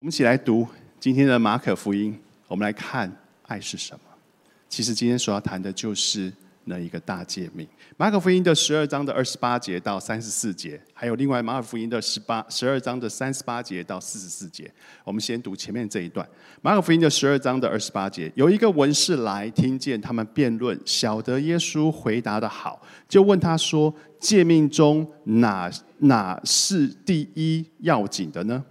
我们一起来读今天的马可福音。我们来看爱是什么。其实今天所要谈的就是那一个大诫命。马可福音的十二章的二十八节到三十四节，还有另外马可福音的十八十二章的三十八节到四十四节。我们先读前面这一段。马可福音的十二章的二十八节，有一个文士来听见他们辩论，晓得耶稣回答的好，就问他说：“诫命中哪哪是第一要紧的呢？”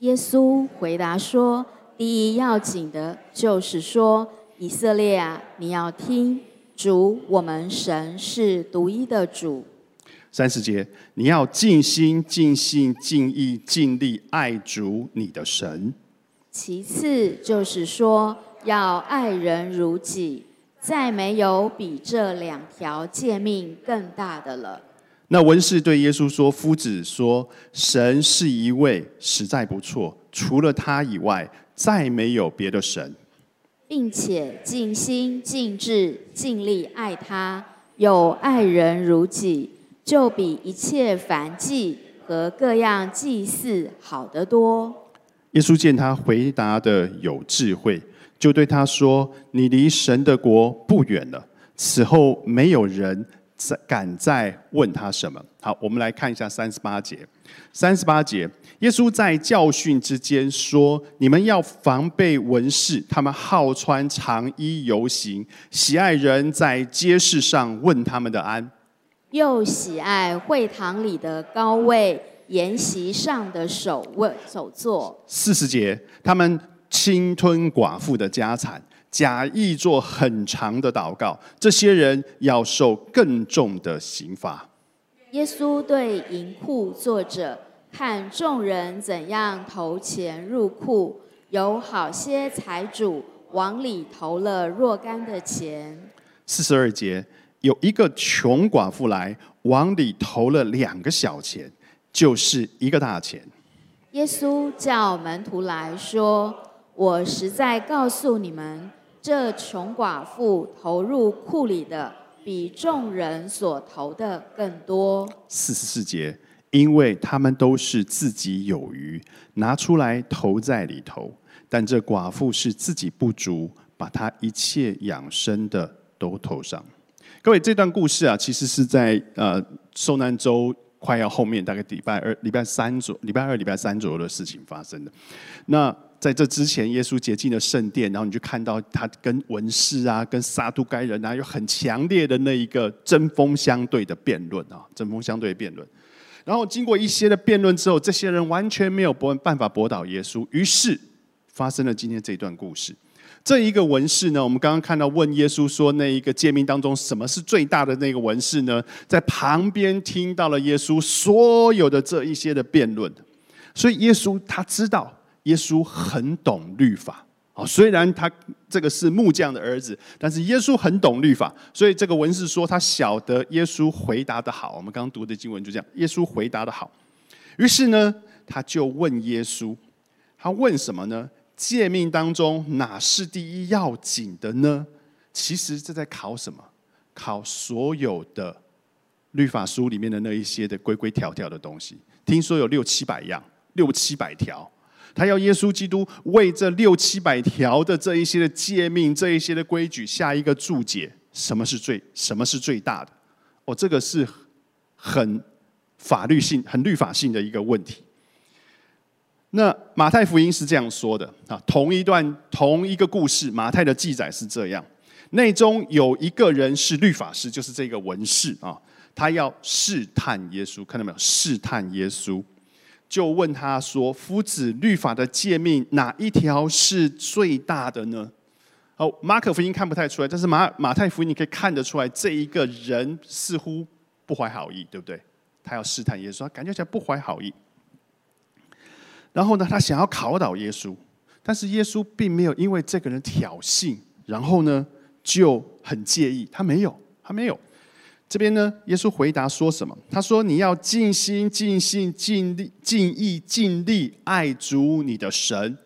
耶稣回答说：“第一要紧的，就是说，以色列啊，你要听，主我们神是独一的主。三十节，你要尽心、尽性、尽意、尽力爱主你的神。其次就是说，要爱人如己，再没有比这两条诫命更大的了。”那文士对耶稣说：“夫子说，神是一位，实在不错。除了他以外，再没有别的神，并且尽心、尽志、尽力爱他，有爱人如己，就比一切凡祭和各样祭祀好得多。”耶稣见他回答的有智慧，就对他说：“你离神的国不远了。此后没有人。”在敢再问他什么？好，我们来看一下三十八节。三十八节，耶稣在教训之间说：“你们要防备文士，他们好穿长衣游行，喜爱人在街市上问他们的安，又喜爱会堂里的高位，筵席上的首位首座。”四十节，他们侵吞寡妇的家产。假意做很长的祷告，这些人要受更重的刑罚。耶稣对银库作者，看众人怎样投钱入库，有好些财主往里投了若干的钱。四十二节，有一个穷寡妇来往里投了两个小钱，就是一个大钱。耶稣叫门徒来说：“我实在告诉你们。”这穷寡妇投入库里的，比众人所投的更多。四十四节，因为他们都是自己有余，拿出来投在里头；但这寡妇是自己不足，把她一切养生的都投上。各位，这段故事啊，其实是在呃受难周快要后面，大概礼拜二、礼拜三左、礼拜二、礼拜三左右的事情发生的。那在这之前，耶稣洁净了圣殿，然后你就看到他跟文士啊、跟撒都该人啊，有很强烈的那一个针锋相对的辩论啊，针锋相对的辩论。然后经过一些的辩论之后，这些人完全没有驳办法驳倒耶稣，于是发生了今天这一段故事。这一个文士呢，我们刚刚看到问耶稣说，那一个诫命当中什么是最大的那个文士呢？在旁边听到了耶稣所有的这一些的辩论，所以耶稣他知道。耶稣很懂律法啊，虽然他这个是木匠的儿子，但是耶稣很懂律法，所以这个文士说他晓得耶稣回答的好。我们刚刚读的经文就这样，耶稣回答的好。于是呢，他就问耶稣，他问什么呢？诫命当中哪是第一要紧的呢？其实这在考什么？考所有的律法书里面的那一些的规规条条的东西。听说有六七百样，六七百条。他要耶稣基督为这六七百条的这一些的诫命、这一些的规矩下一个注解，什么是最什么是最大的？哦，这个是很法律性、很律法性的一个问题。那马太福音是这样说的啊，同一段同一个故事，马太的记载是这样：内中有一个人是律法师，就是这个文士啊，他要试探耶稣，看到没有？试探耶稣。就问他说：“夫子，律法的诫命哪一条是最大的呢？”好，马可福音看不太出来，但是马马太福音你可以看得出来，这一个人似乎不怀好意，对不对？他要试探耶稣，他感觉起来不怀好意。然后呢，他想要考倒耶稣，但是耶稣并没有因为这个人挑衅，然后呢就很介意，他没有，他没有。这边呢，耶稣回答说什么？他说：“你要尽心、尽性、尽力、尽意、尽力爱主你的神。”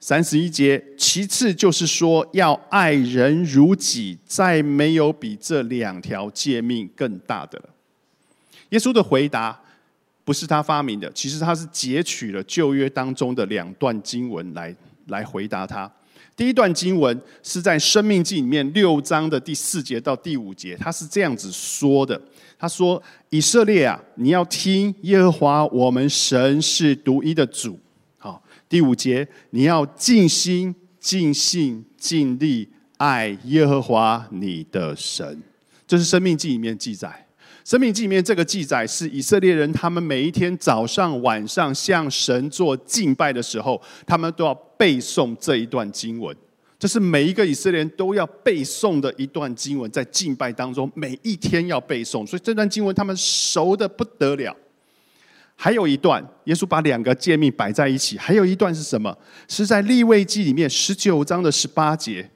三十一节，其次就是说要爱人如己，再没有比这两条诫命更大的了。耶稣的回答不是他发明的，其实他是截取了旧约当中的两段经文来来回答他。第一段经文是在《生命记》里面六章的第四节到第五节，他是这样子说的：“他说，以色列啊，你要听耶和华我们神是独一的主。好，第五节你要尽心、尽性、尽力爱耶和华你的神。”这是《生命记》里面记载，《生命记》里面这个记载是以色列人他们每一天早上、晚上向神做敬拜的时候，他们都要。背诵这一段经文，这是每一个以色列人都要背诵的一段经文，在敬拜当中每一天要背诵，所以这段经文他们熟的不得了。还有一段，耶稣把两个诫命摆在一起，还有一段是什么？是在立位记里面十九章的十八节，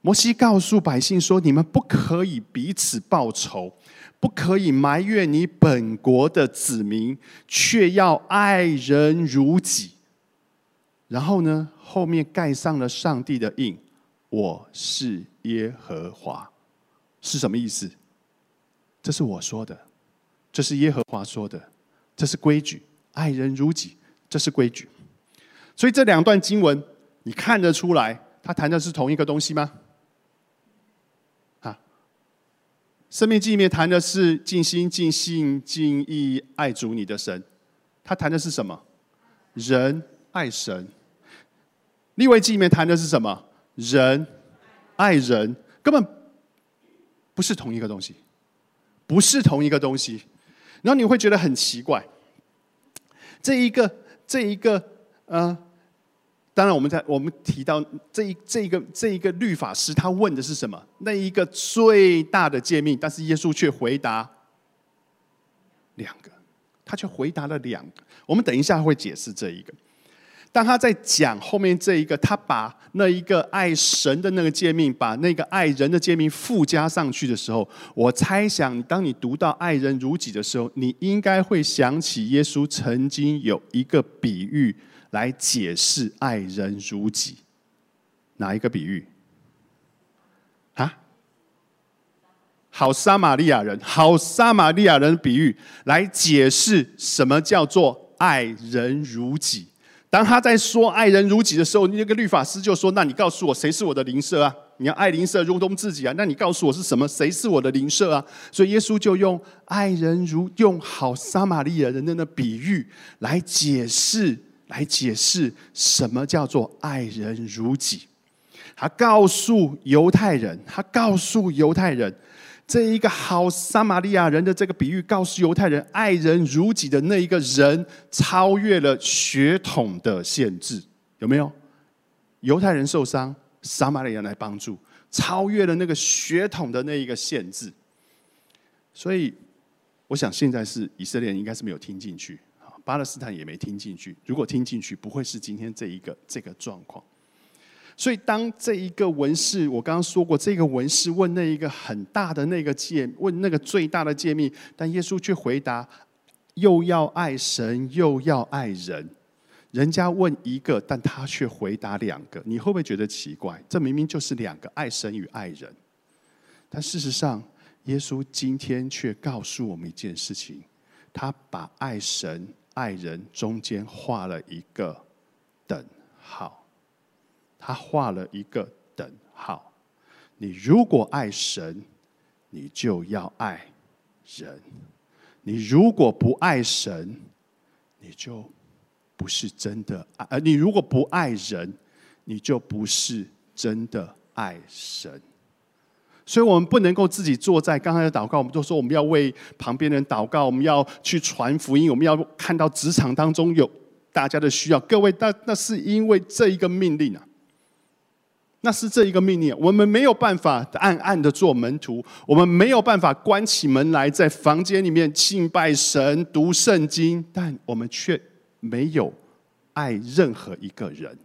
摩西告诉百姓说：“你们不可以彼此报仇，不可以埋怨你本国的子民，却要爱人如己。”然后呢？后面盖上了上帝的印，我是耶和华，是什么意思？这是我说的，这是耶和华说的，这是规矩，爱人如己，这是规矩。所以这两段经文，你看得出来，他谈的是同一个东西吗？啊，生命记里面谈的是尽心、尽性、尽意爱主你的神，他谈的是什么？人爱神。立位记里面谈的是什么？人爱人，根本不是同一个东西，不是同一个东西。然后你会觉得很奇怪，这一个这一个呃，当然我们在我们提到这一这一个这一个律法师，他问的是什么？那一个最大的诫命，但是耶稣却回答两个，他却回答了两个。我们等一下会解释这一个。当他在讲后面这一个，他把那一个爱神的那个诫命，把那个爱人的诫命附加上去的时候，我猜想，当你读到爱人如己的时候，你应该会想起耶稣曾经有一个比喻来解释爱人如己。哪一个比喻？啊？好撒玛利亚人，好撒玛利亚人的比喻来解释什么叫做爱人如己。当他在说爱人如己的时候，那个律法师就说：“那你告诉我，谁是我的邻舍啊？你要爱邻舍如同自己啊？那你告诉我是什么？谁是我的邻舍啊？”所以耶稣就用爱人如用好撒玛利亚人的那比喻来解释，来解释什么叫做爱人如己。他告诉犹太人，他告诉犹太人。这一个好撒玛利亚人的这个比喻，告诉犹太人爱人如己的那一个人，超越了血统的限制，有没有？犹太人受伤，撒玛利亚人来帮助，超越了那个血统的那一个限制。所以，我想现在是以色列人应该是没有听进去，巴勒斯坦也没听进去。如果听进去，不会是今天这一个这个状况。所以，当这一个文士，我刚刚说过，这个文士问那一个很大的那个诫，问那个最大的诫命，但耶稣却回答：又要爱神，又要爱人。人家问一个，但他却回答两个，你会不会觉得奇怪？这明明就是两个爱神与爱人。但事实上，耶稣今天却告诉我们一件事情：他把爱神、爱人中间画了一个等号。他画了一个等号。你如果爱神，你就要爱人；你如果不爱神，你就不是真的爱。呃，你如果不爱人，你就不是真的爱神。所以，我们不能够自己坐在刚才的祷告。我们都说我们要为旁边人祷告，我们要去传福音，我们要看到职场当中有大家的需要。各位，那那是因为这一个命令啊。那是这一个命令，我们没有办法暗暗的做门徒，我们没有办法关起门来在房间里面敬拜神、读圣经，但我们却没有爱任何一个人。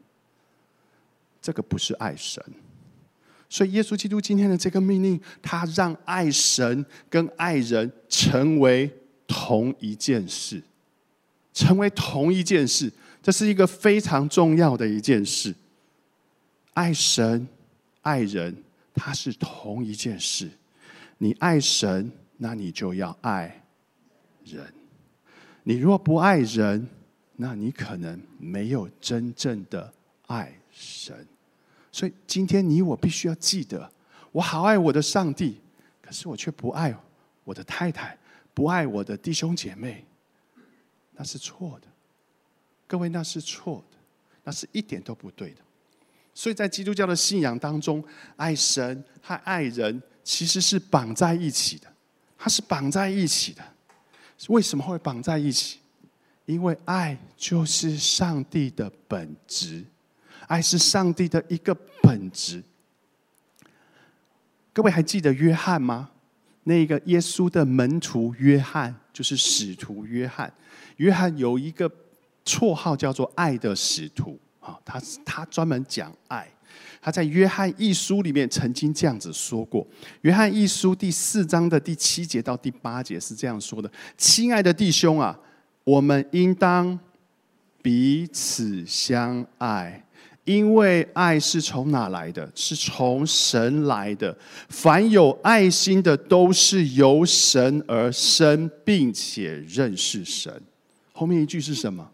这个不是爱神，所以耶稣基督今天的这个命令，他让爱神跟爱人成为同一件事，成为同一件事，这是一个非常重要的一件事。爱神、爱人，它是同一件事。你爱神，那你就要爱人。你若不爱人，那你可能没有真正的爱神。所以今天你我必须要记得，我好爱我的上帝，可是我却不爱我的太太，不爱我的弟兄姐妹，那是错的。各位，那是错的，那是一点都不对的。所以在基督教的信仰当中，爱神和爱人其实是绑在一起的，它是绑在一起的。为什么会绑在一起？因为爱就是上帝的本质，爱是上帝的一个本质。各位还记得约翰吗？那个耶稣的门徒约翰，就是使徒约翰。约翰有一个。绰号叫做“爱的使徒”啊，他他专门讲爱。他在约翰一书里面曾经这样子说过：约翰一书第四章的第七节到第八节是这样说的：“亲爱的弟兄啊，我们应当彼此相爱，因为爱是从哪来的？是从神来的。凡有爱心的，都是由神而生，并且认识神。”后面一句是什么？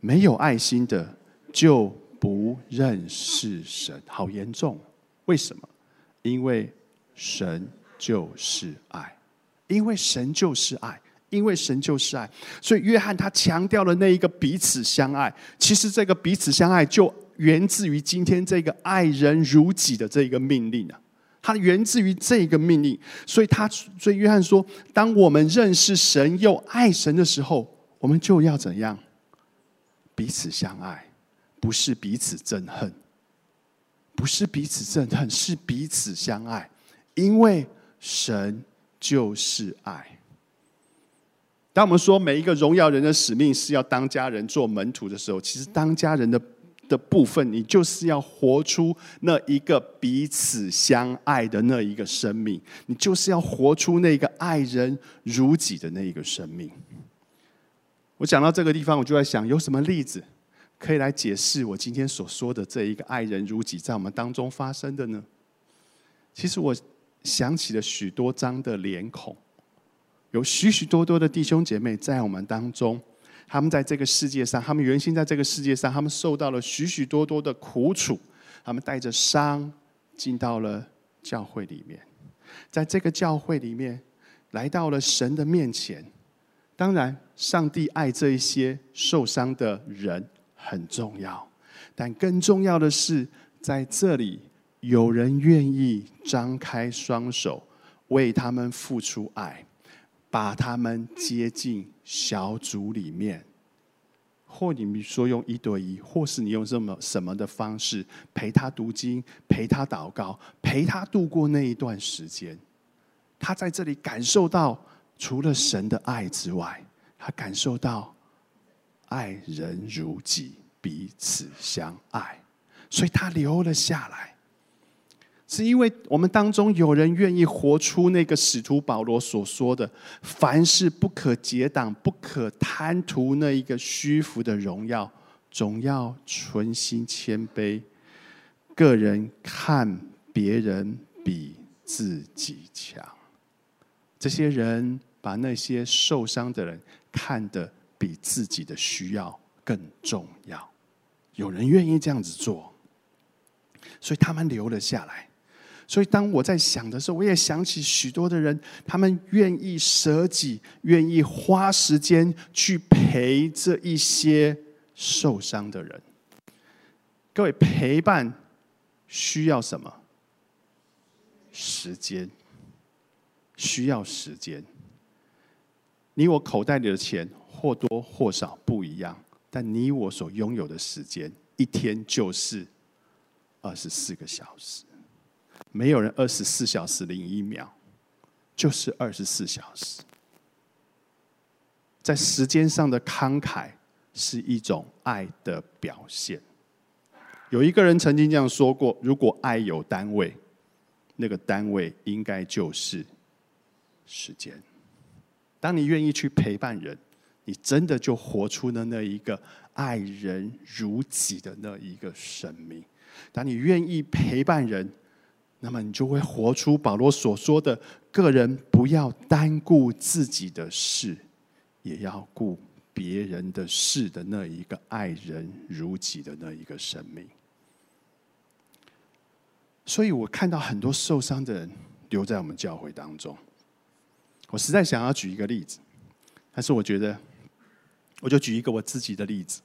没有爱心的就不认识神，好严重！为什么？因为神就是爱，因为神就是爱，因为神就是爱。所以约翰他强调了那一个彼此相爱。其实这个彼此相爱就源自于今天这个爱人如己的这一个命令啊，它源自于这个命令。所以他，所以约翰说：当我们认识神又爱神的时候，我们就要怎样？彼此相爱，不是彼此憎恨，不是彼此憎恨，是彼此相爱。因为神就是爱。当我们说每一个荣耀人的使命是要当家人做门徒的时候，其实当家人的的部分，你就是要活出那一个彼此相爱的那一个生命，你就是要活出那个爱人如己的那一个生命。我讲到这个地方，我就在想，有什么例子可以来解释我今天所说的这一个爱人如己在我们当中发生的呢？其实我想起了许多张的脸孔，有许许多多的弟兄姐妹在我们当中，他们在这个世界上，他们原先在这个世界上，他们受到了许许多多的苦楚，他们带着伤进到了教会里面，在这个教会里面，来到了神的面前。当然，上帝爱这一些受伤的人很重要，但更重要的是，在这里有人愿意张开双手为他们付出爱，把他们接进小组里面，或你们说用一对一，或是你用这么什么的方式陪他读经、陪他祷告、陪他度过那一段时间，他在这里感受到。除了神的爱之外，他感受到爱人如己，彼此相爱，所以他留了下来。是因为我们当中有人愿意活出那个使徒保罗所说的：“凡事不可结党，不可贪图那一个虚浮的荣耀，总要存心谦卑，个人看别人比自己强。”这些人。把那些受伤的人看得比自己的需要更重要，有人愿意这样子做，所以他们留了下来。所以当我在想的时候，我也想起许多的人，他们愿意舍己，愿意花时间去陪这一些受伤的人。各位，陪伴需要什么？时间，需要时间。你我口袋里的钱或多或少不一样，但你我所拥有的时间，一天就是二十四个小时。没有人二十四小时零一秒，就是二十四小时。在时间上的慷慨是一种爱的表现。有一个人曾经这样说过：如果爱有单位，那个单位应该就是时间。当你愿意去陪伴人，你真的就活出了那一个爱人如己的那一个生命。当你愿意陪伴人，那么你就会活出保罗所说的：个人不要单顾自己的事，也要顾别人的事的那一个爱人如己的那一个生命。所以我看到很多受伤的人留在我们教会当中。我实在想要举一个例子，但是我觉得，我就举一个我自己的例子。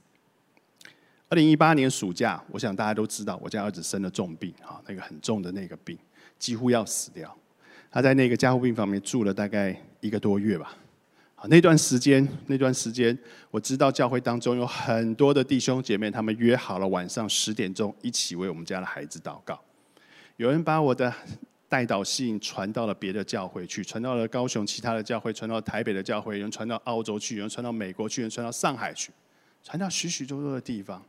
二零一八年暑假，我想大家都知道，我家儿子生了重病，啊，那个很重的那个病，几乎要死掉。他在那个加护病房里面住了大概一个多月吧。好，那段时间，那段时间，我知道教会当中有很多的弟兄姐妹，他们约好了晚上十点钟一起为我们家的孩子祷告。有人把我的带导信传到了别的教会去，传到了高雄其他的教会，传到台北的教会，有人传到澳洲去，有人传到美国去，有人传到上海去，传到许许多多的地方。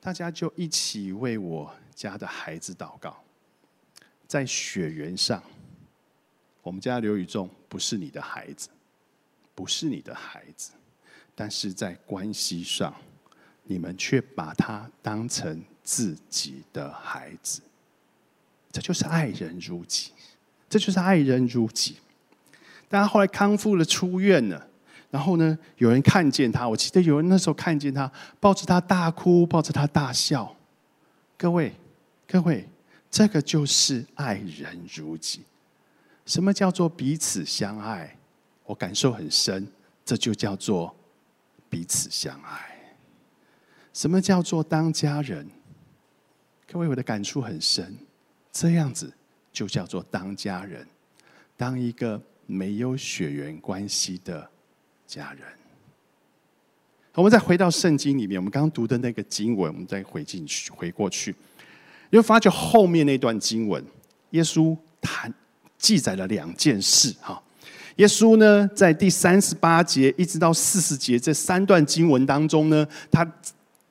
大家就一起为我家的孩子祷告。在血缘上，我们家刘宇仲不是你的孩子，不是你的孩子，但是在关系上，你们却把他当成自己的孩子。这就是爱人如己，这就是爱人如己。但他后来康复了，出院了。然后呢？有人看见他，我记得有人那时候看见他，抱着他大哭，抱着他大笑。各位，各位，这个就是爱人如己。什么叫做彼此相爱？我感受很深，这就叫做彼此相爱。什么叫做当家人？各位，我的感触很深，这样子就叫做当家人，当一个没有血缘关系的。家人，我们再回到圣经里面，我们刚刚读的那个经文，我们再回进去，回过去，你会发觉后面那段经文，耶稣谈记载了两件事哈。耶稣呢，在第三十八节一直到四十节这三段经文当中呢，他。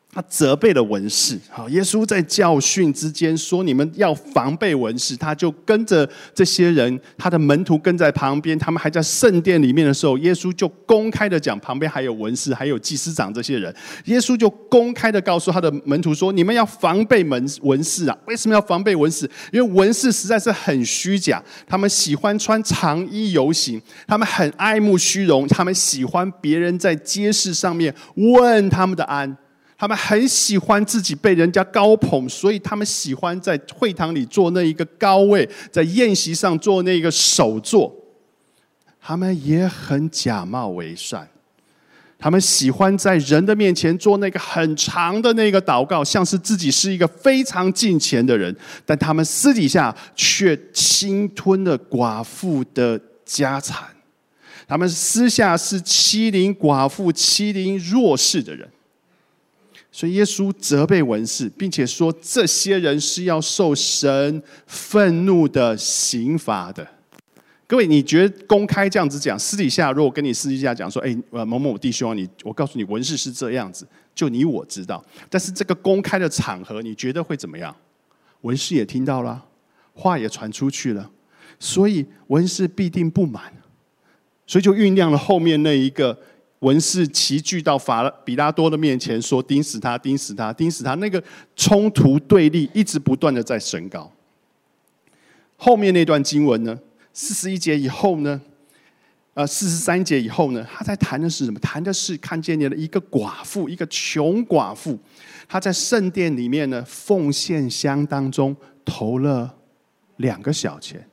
他责备了文士，好，耶稣在教训之间说：“你们要防备文士。”他就跟着这些人，他的门徒跟在旁边。他们还在圣殿里面的时候，耶稣就公开的讲，旁边还有文士，还有祭司长这些人。耶稣就公开的告诉他的门徒说：“你们要防备文文士啊！为什么要防备文士？因为文士实在是很虚假，他们喜欢穿长衣游行，他们很爱慕虚荣，他们喜欢别人在街市上面问他们的安。”他们很喜欢自己被人家高捧，所以他们喜欢在会堂里坐那一个高位，在宴席上做那个首座。他们也很假冒为善，他们喜欢在人的面前做那个很长的那个祷告，像是自己是一个非常敬虔的人，但他们私底下却侵吞了寡妇的家产。他们私下是欺凌寡妇、欺凌弱势的人。所以耶稣责备文士，并且说这些人是要受神愤怒的刑罚的。各位，你觉得公开这样子讲，私底下如果跟你私底下讲说，哎，某某弟兄，你我告诉你，文士是这样子，就你我知道。但是这个公开的场合，你觉得会怎么样？文士也听到了，话也传出去了，所以文士必定不满，所以就酝酿了后面那一个。文士齐聚到法比拉多的面前，说：“钉死他，钉死他，钉死他！”那个冲突对立一直不断的在升高。后面那段经文呢？四十一节以后呢？呃，四十三节以后呢？他在谈的是什么？谈的是看见你的一个寡妇，一个穷寡妇，她在圣殿里面呢，奉献箱当中投了两个小钱，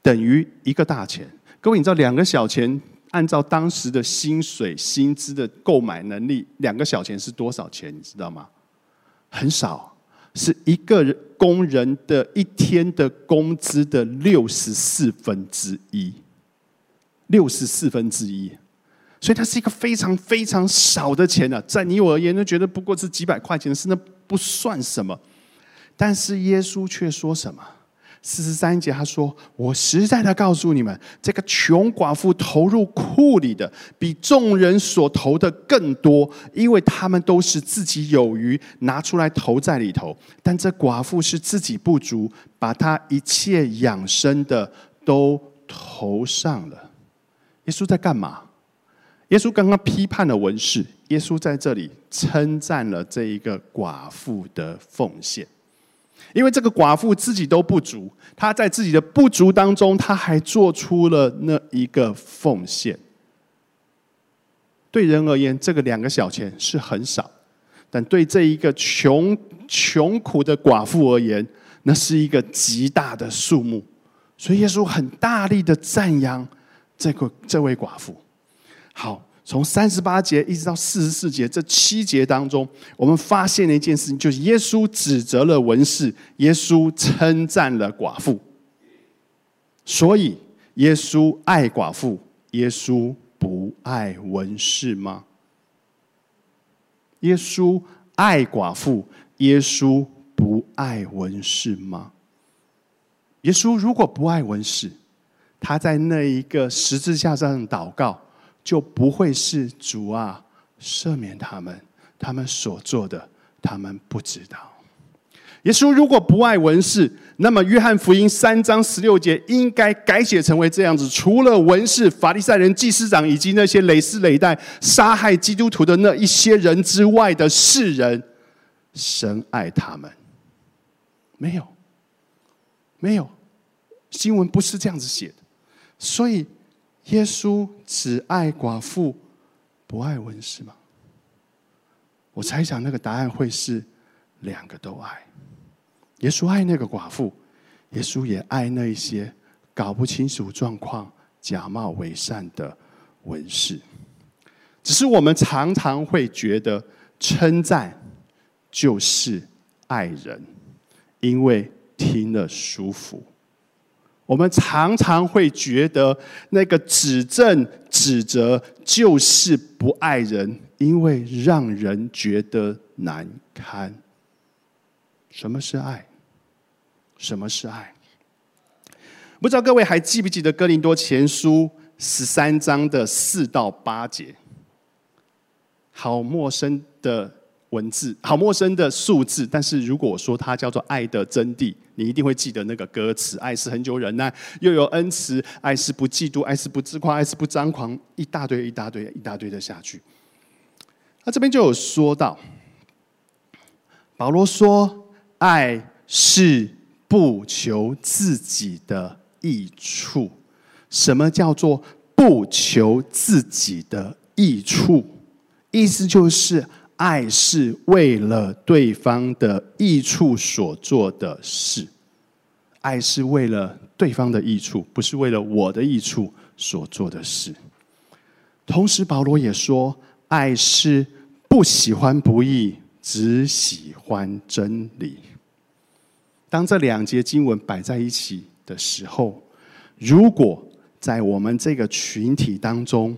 等于一个大钱。各位，你知道两个小钱？按照当时的薪水、薪资的购买能力，两个小钱是多少钱？你知道吗？很少，是一个工人的一天的工资的六十四分之一，六十四分之一。所以它是一个非常非常少的钱啊，在你我而言都觉得不过是几百块钱，是那不算什么。但是耶稣却说什么？四十三节，他说：“我实在的告诉你们，这个穷寡妇投入库里的，比众人所投的更多，因为他们都是自己有余，拿出来投在里头。但这寡妇是自己不足，把她一切养生的都投上了。”耶稣在干嘛？耶稣刚刚批判了文士，耶稣在这里称赞了这一个寡妇的奉献。因为这个寡妇自己都不足，她在自己的不足当中，她还做出了那一个奉献。对人而言，这个两个小钱是很少，但对这一个穷穷苦的寡妇而言，那是一个极大的数目。所以耶稣很大力的赞扬这个这位寡妇。好，从三十八节一直到四十四节这七节当中，我们发现了一件事情，就是耶稣指责了文士，耶稣称赞了寡妇。所以，耶稣爱寡妇，耶稣不爱文士吗？耶稣爱寡妇，耶稣不爱文士吗？耶稣如果不爱文士，他在那一个十字架上祷告，就不会是主啊赦免他们，他们所做的，他们不知道。耶稣如果不爱文士，那么约翰福音三章十六节应该改写成为这样子：除了文士、法利赛人、祭司长以及那些累世累代杀害基督徒的那一些人之外的世人，神爱他们。没有。没有，新闻不是这样子写的，所以耶稣只爱寡妇，不爱文士吗？我猜想那个答案会是两个都爱。耶稣爱那个寡妇，耶稣也爱那一些搞不清楚状况、假冒伪善的文士。只是我们常常会觉得称赞就是爱人，因为。听了舒服，我们常常会觉得那个指正、指责就是不爱人，因为让人觉得难堪。什么是爱？什么是爱？不知道各位还记不记得《哥林多前书》十三章的四到八节？好陌生的。文字好陌生的数字，但是如果我说它叫做爱的真谛，你一定会记得那个歌词：爱是很久忍耐，又有恩慈；爱是不嫉妒，爱是不自夸，爱是不张狂，一大堆一大堆一大堆的下去。那这边就有说到，保罗说，爱是不求自己的益处。什么叫做不求自己的益处？意思就是。爱是为了对方的益处所做的事，爱是为了对方的益处，不是为了我的益处所做的事。同时，保罗也说，爱是不喜欢不义，只喜欢真理。当这两节经文摆在一起的时候，如果在我们这个群体当中，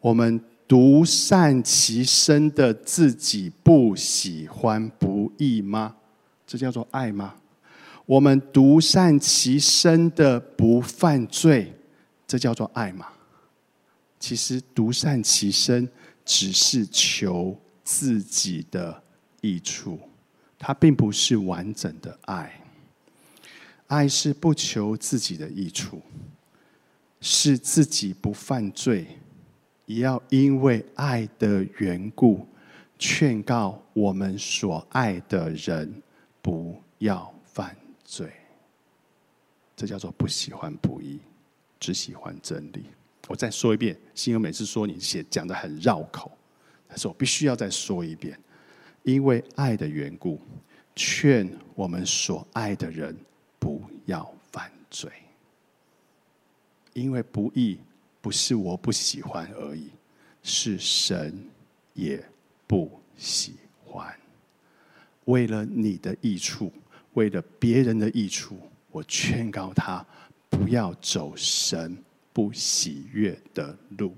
我们。独善其身的自己不喜欢不义吗？这叫做爱吗？我们独善其身的不犯罪，这叫做爱吗？其实独善其身只是求自己的益处，它并不是完整的爱。爱是不求自己的益处，是自己不犯罪。也要因为爱的缘故，劝告我们所爱的人不要犯罪。这叫做不喜欢不义，只喜欢真理。我再说一遍，心友每次说你写讲的很绕口，但是我必须要再说一遍，因为爱的缘故，劝我们所爱的人不要犯罪，因为不义。不是我不喜欢而已，是神也不喜欢。为了你的益处，为了别人的益处，我劝告他不要走神不喜悦的路。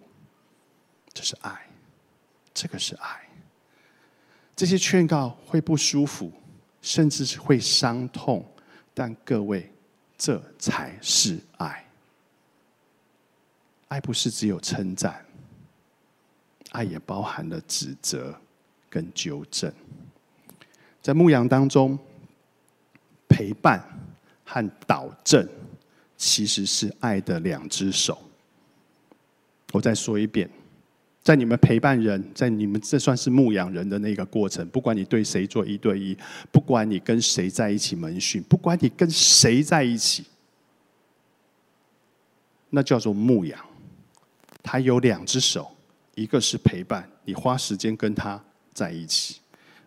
这是爱，这个是爱。这些劝告会不舒服，甚至是会伤痛，但各位，这才是爱。爱不是只有称赞，爱也包含了指责跟纠正。在牧羊当中，陪伴和导正其实是爱的两只手。我再说一遍，在你们陪伴人，在你们这算是牧羊人的那个过程，不管你对谁做一对一，不管你跟谁在一起门训，不管你跟谁在一起，那叫做牧羊。他有两只手，一个是陪伴，你花时间跟他在一起；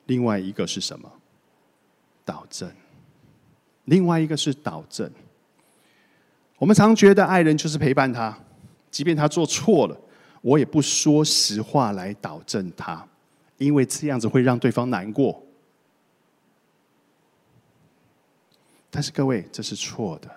另外一个是什么？导正。另外一个是导正。我们常觉得爱人就是陪伴他，即便他做错了，我也不说实话来导正他，因为这样子会让对方难过。但是各位，这是错的，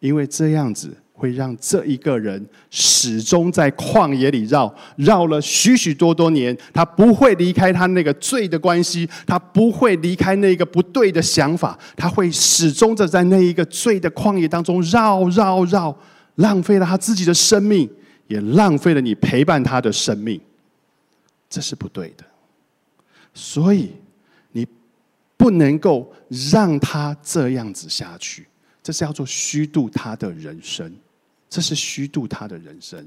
因为这样子。会让这一个人始终在旷野里绕，绕了许许多多年，他不会离开他那个罪的关系，他不会离开那个不对的想法，他会始终的在那一个罪的旷野当中绕绕绕，浪费了他自己的生命，也浪费了你陪伴他的生命，这是不对的。所以你不能够让他这样子下去，这是要做虚度他的人生。这是虚度他的人生，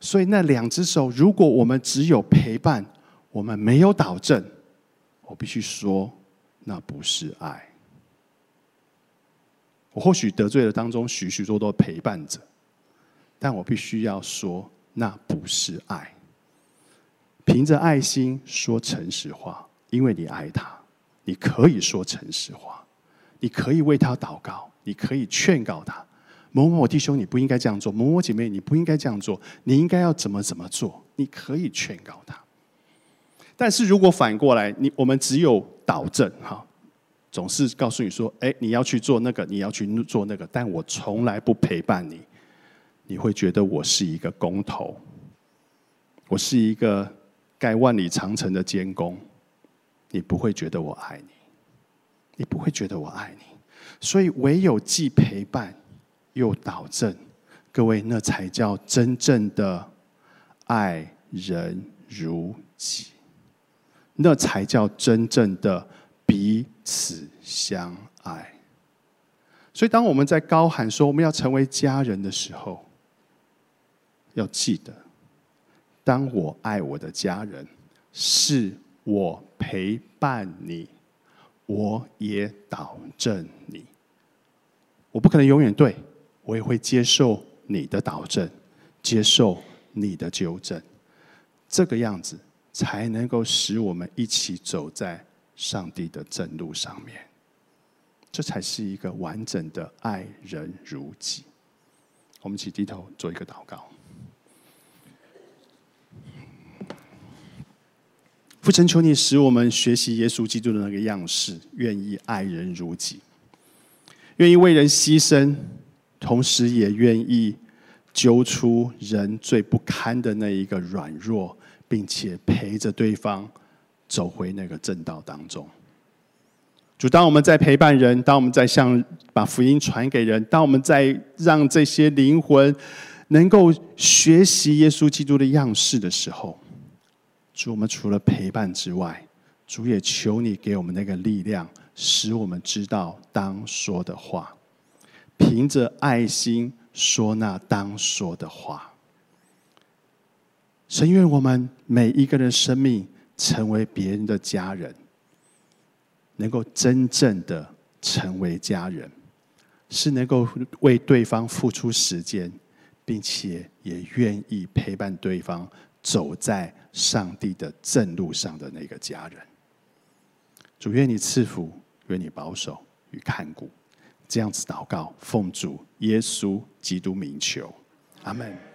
所以那两只手，如果我们只有陪伴，我们没有导正，我必须说，那不是爱。我或许得罪了当中许许多多陪伴者，但我必须要说，那不是爱。凭着爱心说诚实话，因为你爱他，你可以说诚实话，你可以为他祷告，你可以劝告他。某某弟兄，你不应该这样做；某某姐妹，你不应该这样做。你应该要怎么怎么做？你可以劝告他。但是如果反过来，你我们只有导正哈，总是告诉你说：“哎，你要去做那个，你要去做那个。”但我从来不陪伴你，你会觉得我是一个工头，我是一个盖万里长城的监工，你不会觉得我爱你，你不会觉得我爱你。所以唯有既陪伴。又导正，各位，那才叫真正的爱人如己，那才叫真正的彼此相爱。所以，当我们在高喊说我们要成为家人的时候，要记得，当我爱我的家人，是我陪伴你，我也导正你，我不可能永远对。我也会接受你的导正，接受你的纠正，这个样子才能够使我们一起走在上帝的正路上面。这才是一个完整的爱人如己。我们一起低头做一个祷告。父神，求你使我们学习耶稣基督的那个样式，愿意爱人如己，愿意为人牺牲。同时也愿意揪出人最不堪的那一个软弱，并且陪着对方走回那个正道当中。主，当我们在陪伴人，当我们在向把福音传给人，当我们在让这些灵魂能够学习耶稣基督的样式的时候，主，我们除了陪伴之外，主也求你给我们那个力量，使我们知道当说的话。凭着爱心说那当说的话，神愿我们每一个人生命成为别人的家人，能够真正的成为家人，是能够为对方付出时间，并且也愿意陪伴对方走在上帝的正路上的那个家人。主愿你赐福，愿你保守与看顾。这样子祷告，奉主耶稣基督名求，阿门。